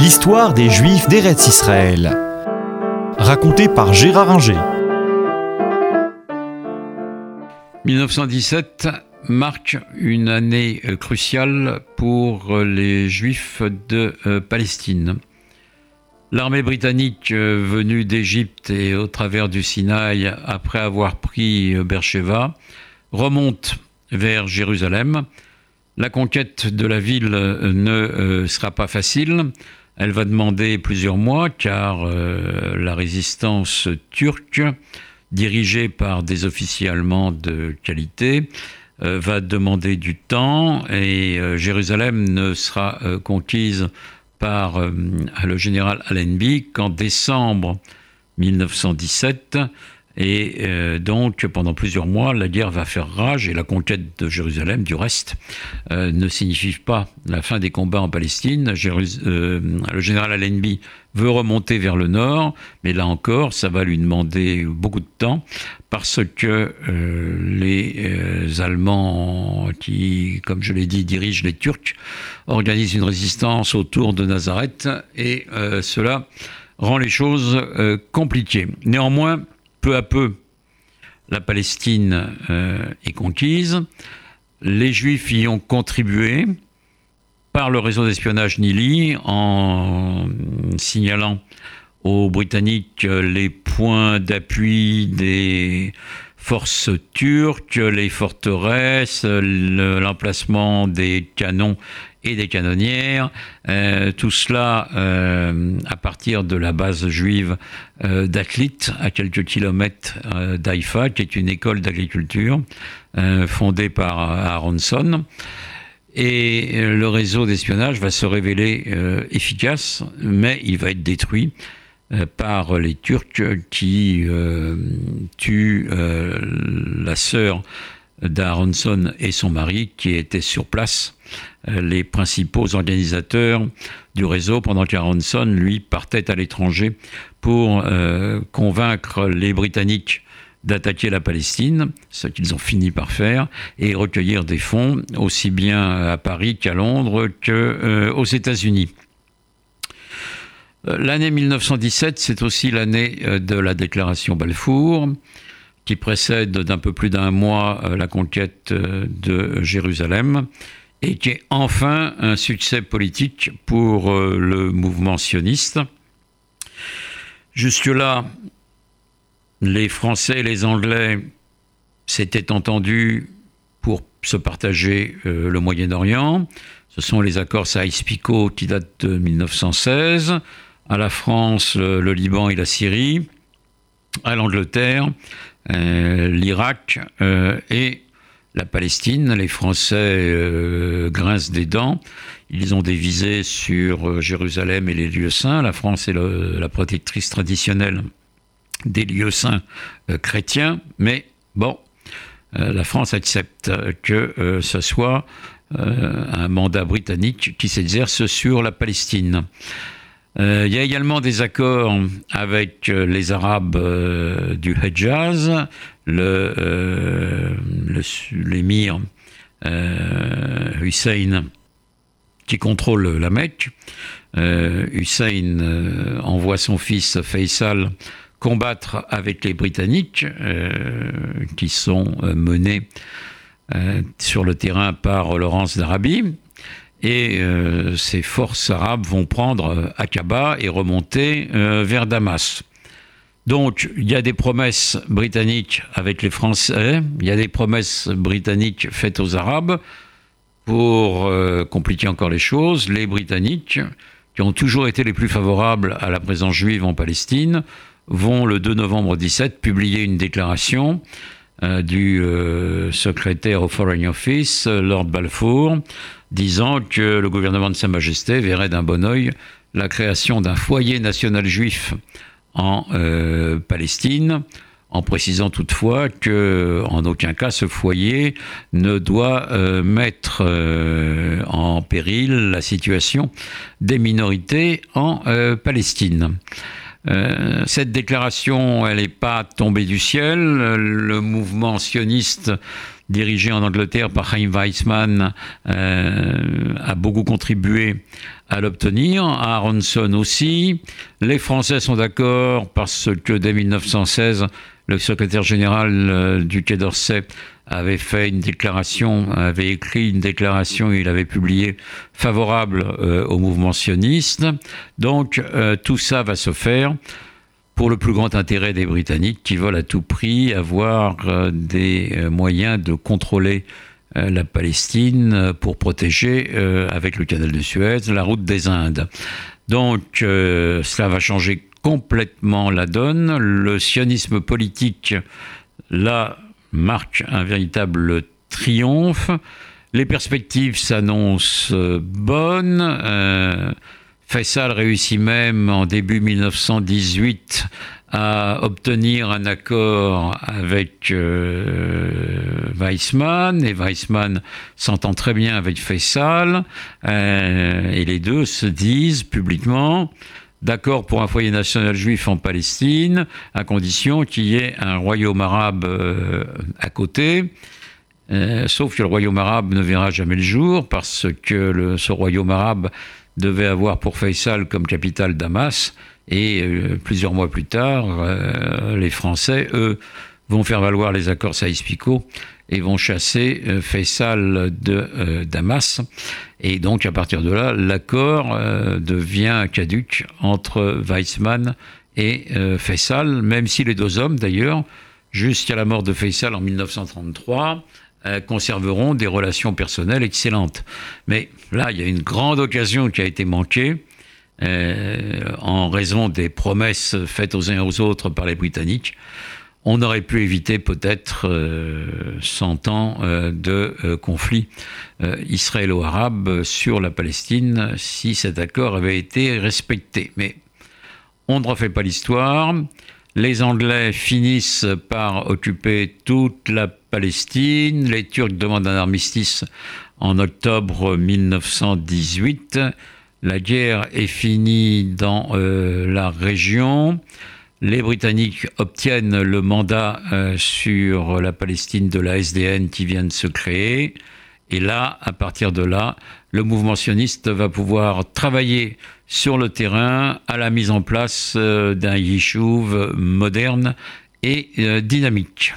L'histoire des Juifs d'Eretz Israël. Racontée par Gérard Inger. 1917 marque une année cruciale pour les Juifs de euh, Palestine. L'armée britannique euh, venue d'Égypte et au travers du Sinaï après avoir pris euh, Beersheba remonte vers Jérusalem. La conquête de la ville ne sera pas facile. Elle va demander plusieurs mois car la résistance turque, dirigée par des officiers allemands de qualité, euh, va demander du temps et euh, Jérusalem ne sera euh, conquise par le général Allenby qu'en décembre 1917 et euh, donc, pendant plusieurs mois, la guerre va faire rage et la conquête de Jérusalem, du reste, euh, ne signifie pas la fin des combats en Palestine. Euh, le général Allenby veut remonter vers le nord, mais là encore, ça va lui demander beaucoup de temps parce que les Allemands qui, comme je l'ai dit, dirigent les Turcs, organisent une résistance autour de Nazareth et cela rend les choses compliquées. Néanmoins, peu à peu, la Palestine euh, est conquise. Les Juifs y ont contribué par le réseau d'espionnage Nili en signalant aux Britanniques les points d'appui des forces turques, les forteresses, l'emplacement des canons et des canonnières. Euh, tout cela euh, à partir de la base juive euh, d'Aklit, à quelques kilomètres d'Haïfa, qui est une école d'agriculture fondée par Aronson. Et le réseau d'espionnage va se révéler efficace, mais il va être détruit par les Turcs qui tuent la sœur d'Aronson et son mari qui étaient sur place euh, les principaux organisateurs du réseau pendant qu'Aronson, lui, partait à l'étranger pour euh, convaincre les Britanniques d'attaquer la Palestine, ce qu'ils ont fini par faire, et recueillir des fonds aussi bien à Paris qu'à Londres qu'aux euh, États-Unis. L'année 1917, c'est aussi l'année de la déclaration Balfour, qui précède d'un peu plus d'un mois la conquête de Jérusalem et qui est enfin un succès politique pour euh, le mouvement sioniste. Jusque-là, les Français et les Anglais s'étaient entendus pour se partager euh, le Moyen-Orient. Ce sont les accords Saïs-Picot qui datent de 1916. À la France, le Liban et la Syrie. À l'Angleterre, euh, l'Irak et la Palestine. Les Français euh, grincent des dents. Ils ont des visées sur euh, Jérusalem et les lieux saints. La France est la protectrice traditionnelle des lieux saints euh, chrétiens. Mais bon, la France accepte que ce soit un mandat britannique qui s'exerce sur la Palestine. Il y a également des accords avec les Arabes du Hejaz, le, l'émir euh, Hussein qui contrôle la Mecque. Euh, Hussein euh, envoie son fils Faisal combattre avec les Britanniques qui sont menés sur le terrain par Laurence d'Arabie. Et ces forces arabes vont prendre Aqaba et remonter vers Damas. Donc, il y a des promesses britanniques avec les Français, il y a des promesses britanniques faites aux Arabes pour euh, compliquer encore les choses. Les Britanniques, qui ont toujours été les plus favorables à la présence juive en Palestine, vont le 2 novembre 17 publier une déclaration euh, du euh, secrétaire au Foreign Office, Lord Balfour, disant que le gouvernement de Sa Majesté verrait d'un bon oeil la création d'un foyer national juif en euh, Palestine, en précisant toutefois que en aucun cas ce foyer ne doit euh, mettre euh, en péril la situation des minorités en Palestine. Cette déclaration, elle n'est pas tombée du ciel. Le mouvement sioniste dirigé en Angleterre par Chaim Weizmann, a beaucoup contribué à l'obtenir. Aronson aussi. Les Français sont d'accord parce que dès 1916, le secrétaire général du Quai d'Orsay avait fait une déclaration, avait écrit une déclaration, il avait publié favorable euh, au mouvement sioniste. Donc euh, tout ça va se faire pour le plus grand intérêt des Britanniques qui veulent à tout prix avoir euh, des moyens de contrôler la Palestine pour protéger, avec le canal de Suez, la route des Indes. Donc cela va changer complètement la donne. Le sionisme politique, là, marque un véritable triomphe. Les perspectives s'annoncent bonnes. Euh, réussit même en début 1918 à obtenir un accord avec euh, Weissmann et Weissmann s'entend très bien avec Faisal euh, et les deux se disent publiquement d'accord pour un foyer national juif en Palestine, à condition qu'il y ait un royaume arabe euh, à côté. Euh, sauf que le royaume arabe ne verra jamais le jour parce que ce royaume arabe devait avoir pour Faisal comme capitale Damas et euh, plusieurs mois plus tard, les Français, eux, vont faire valoir les accords Saïs-Picot et vont chasser euh, Faisal de euh, Damas. Et donc, à partir de là, l'accord euh, devient caduque entre Weizmann et Faisal, même si les deux hommes, d'ailleurs, jusqu'à la mort de Faisal en 1933, conserveront des relations personnelles excellentes. Mais là, il y a une grande occasion qui a été manquée. en raison des promesses faites aux uns aux autres par les Britanniques on aurait pu éviter peut-être 100 euh, ans euh, de euh, conflit israélo-arabe sur la Palestine si cet accord avait été respecté. Mais on ne refait pas l'histoire. Les Anglais finissent par occuper toute la Palestine. Les Turcs demandent un armistice en octobre 1918. La guerre est finie dans la région. Les Britanniques obtiennent le mandat euh, sur la Palestine de la SDN qui vient de se créer. Et là, à partir de là, le mouvement sioniste va pouvoir travailler sur le terrain à la mise en place euh, d'un yishuv moderne et euh, dynamique.